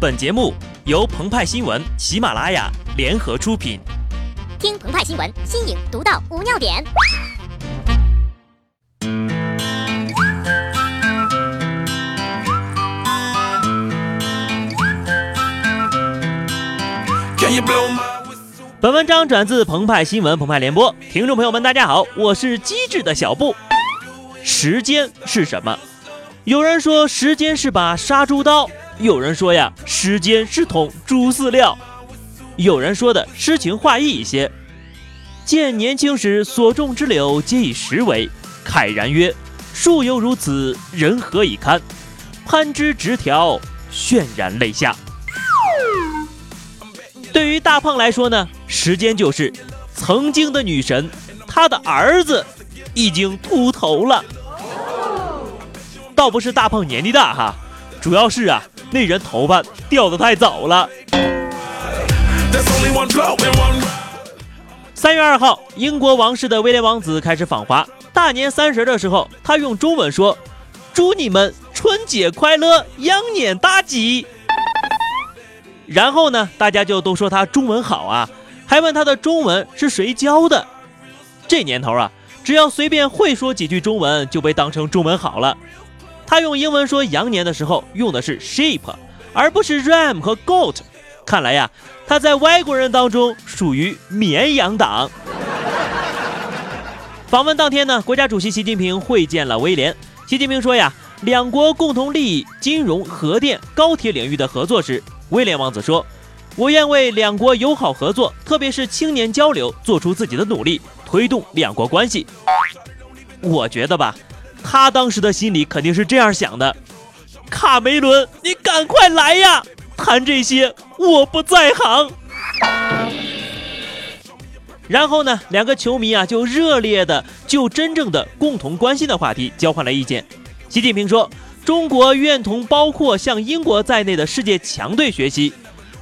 本节目由澎湃新闻、喜马拉雅联合出品。听澎湃新闻，新颖独到，无尿点。本文章转自澎湃新闻、澎湃联播。听众朋友们，大家好，我是机智的小布。时间是什么？有人说时间是把杀猪刀，有人说呀，时间是桶猪饲料，有人说的诗情画意一些。见年轻时所种之柳，皆以时为。慨然曰：树犹如此，人何以堪？攀枝直条，泫然泪下。对于大胖来说呢，时间就是曾经的女神，她的儿子已经秃头了。倒不是大胖年纪大哈，主要是啊，那人头发掉的太早了。三月二号，英国王室的威廉王子开始访华。大年三十的时候，他用中文说：“祝你们春节快乐，羊年大吉。”然后呢，大家就都说他中文好啊，还问他的中文是谁教的。这年头啊，只要随便会说几句中文，就被当成中文好了。他用英文说羊年的时候用的是 sheep，而不是 ram 和 goat。看来呀，他在外国人当中属于绵羊党。访问当天呢，国家主席习近平会见了威廉。习近平说呀，两国共同利益金融、核电、高铁领域的合作时，威廉王子说：“我愿为两国友好合作，特别是青年交流，做出自己的努力，推动两国关系。”我觉得吧。他当时的心里肯定是这样想的：卡梅伦，你赶快来呀！谈这些我不在行。然后呢，两个球迷啊就热烈的就真正的共同关心的话题交换了意见。习近平说：“中国愿同包括像英国在内的世界强队学习，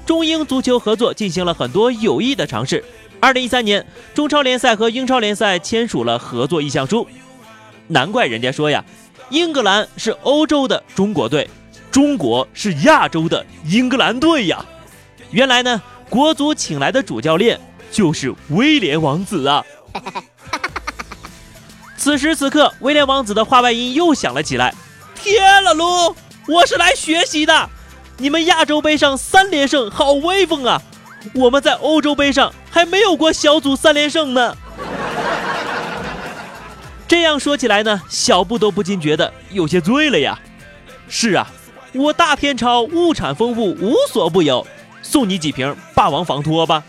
中英足球合作进行了很多有益的尝试。二零一三年，中超联赛和英超联赛签署了合作意向书。”难怪人家说呀，英格兰是欧洲的中国队，中国是亚洲的英格兰队呀。原来呢，国足请来的主教练就是威廉王子啊。此时此刻，威廉王子的话外音又响了起来：“天了噜，我是来学习的。你们亚洲杯上三连胜，好威风啊！我们在欧洲杯上还没有过小组三连胜呢。”这样说起来呢，小布都不禁觉得有些醉了呀。是啊，我大天朝物产丰富，无所不有，送你几瓶霸王防脱吧。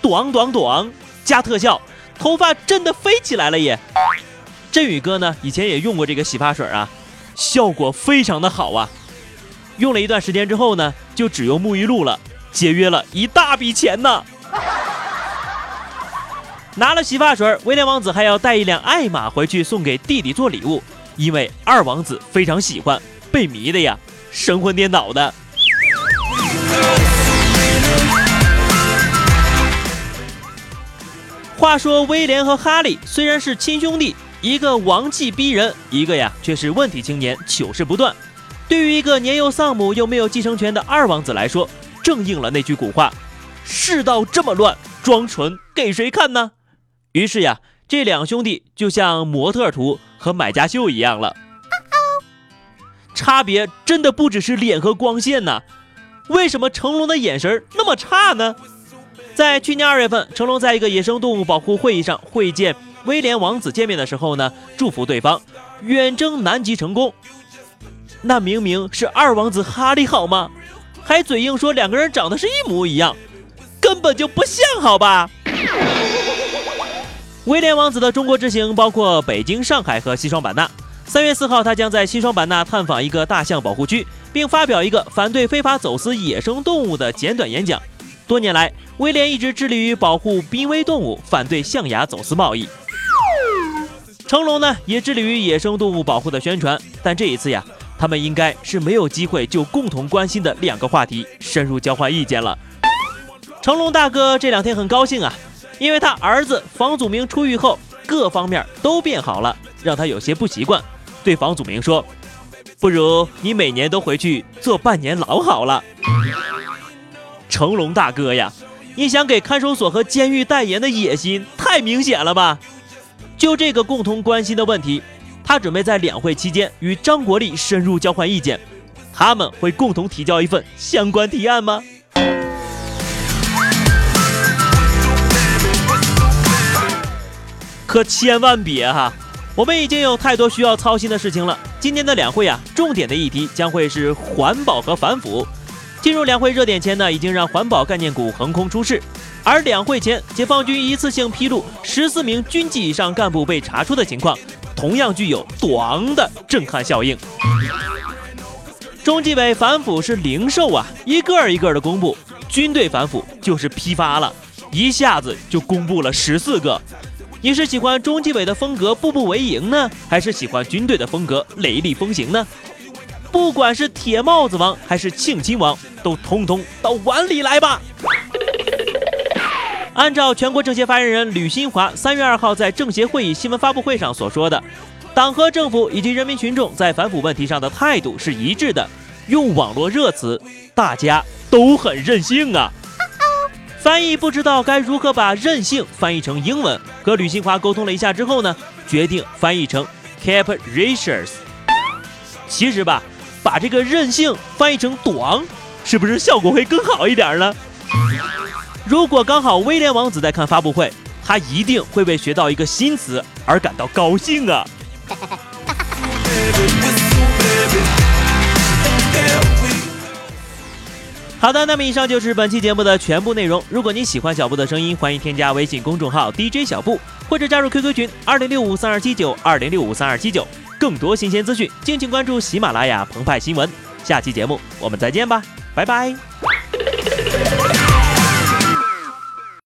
短短短，加特效，头发真的飞起来了耶！振宇哥呢，以前也用过这个洗发水啊，效果非常的好啊。用了一段时间之后呢，就只用沐浴露了，节约了一大笔钱呢。拿了洗发水，威廉王子还要带一辆爱玛回去送给弟弟做礼物，因为二王子非常喜欢，被迷的呀，神魂颠倒的。话说威廉和哈利虽然是亲兄弟，一个王气逼人，一个呀却是问题青年，糗事不断。对于一个年幼丧母又没有继承权的二王子来说，正应了那句古话：世道这么乱，装纯给谁看呢？于是呀，这两兄弟就像模特图和买家秀一样了，差别真的不只是脸和光线呐。为什么成龙的眼神那么差呢？在去年二月份，成龙在一个野生动物保护会议上会见威廉王子见面的时候呢，祝福对方远征南极成功。那明明是二王子哈利好吗？还嘴硬说两个人长得是一模一样，根本就不像好吧？威廉王子的中国之行包括北京、上海和西双版纳。三月四号，他将在西双版纳探访一个大象保护区，并发表一个反对非法走私野生动物的简短演讲。多年来，威廉一直致力于保护濒危动物，反对象牙走私贸易。成龙呢，也致力于野生动物保护的宣传。但这一次呀，他们应该是没有机会就共同关心的两个话题深入交换意见了。成龙大哥这两天很高兴啊。因为他儿子房祖名出狱后，各方面都变好了，让他有些不习惯。对房祖名说：“不如你每年都回去坐半年牢好了。成龙大哥呀，你想给看守所和监狱代言的野心太明显了吧？就这个共同关心的问题，他准备在两会期间与张国立深入交换意见。他们会共同提交一份相关提案吗？可千万别哈！我们已经有太多需要操心的事情了。今年的两会啊，重点的议题将会是环保和反腐。进入两会热点前呢，已经让环保概念股横空出世。而两会前，解放军一次性披露十四名军级以上干部被查出的情况，同样具有“短”的震撼效应。中纪委反腐是零售啊，一个一个的公布；军队反腐就是批发了，一下子就公布了十四个。你是喜欢中纪委的风格步步为营呢，还是喜欢军队的风格雷厉风行呢？不管是铁帽子王还是庆亲王，都通通到碗里来吧！按照全国政协发言人吕新华三月二号在政协会议新闻发布会上所说的，党和政府以及人民群众在反腐问题上的态度是一致的。用网络热词，大家都很任性啊！翻译不知道该如何把任性翻译成英文，和吕新华沟通了一下之后呢，决定翻译成 capricious。其实吧，把这个任性翻译成短，是不是效果会更好一点呢？如果刚好威廉王子在看发布会，他一定会为学到一个新词而感到高兴啊！好的，那么以上就是本期节目的全部内容。如果你喜欢小布的声音，欢迎添加微信公众号 DJ 小布，或者加入 QQ 群二零六五三二七九二零六五三二七九。更多新鲜资讯，敬请关注喜马拉雅澎湃新闻。下期节目我们再见吧，拜拜。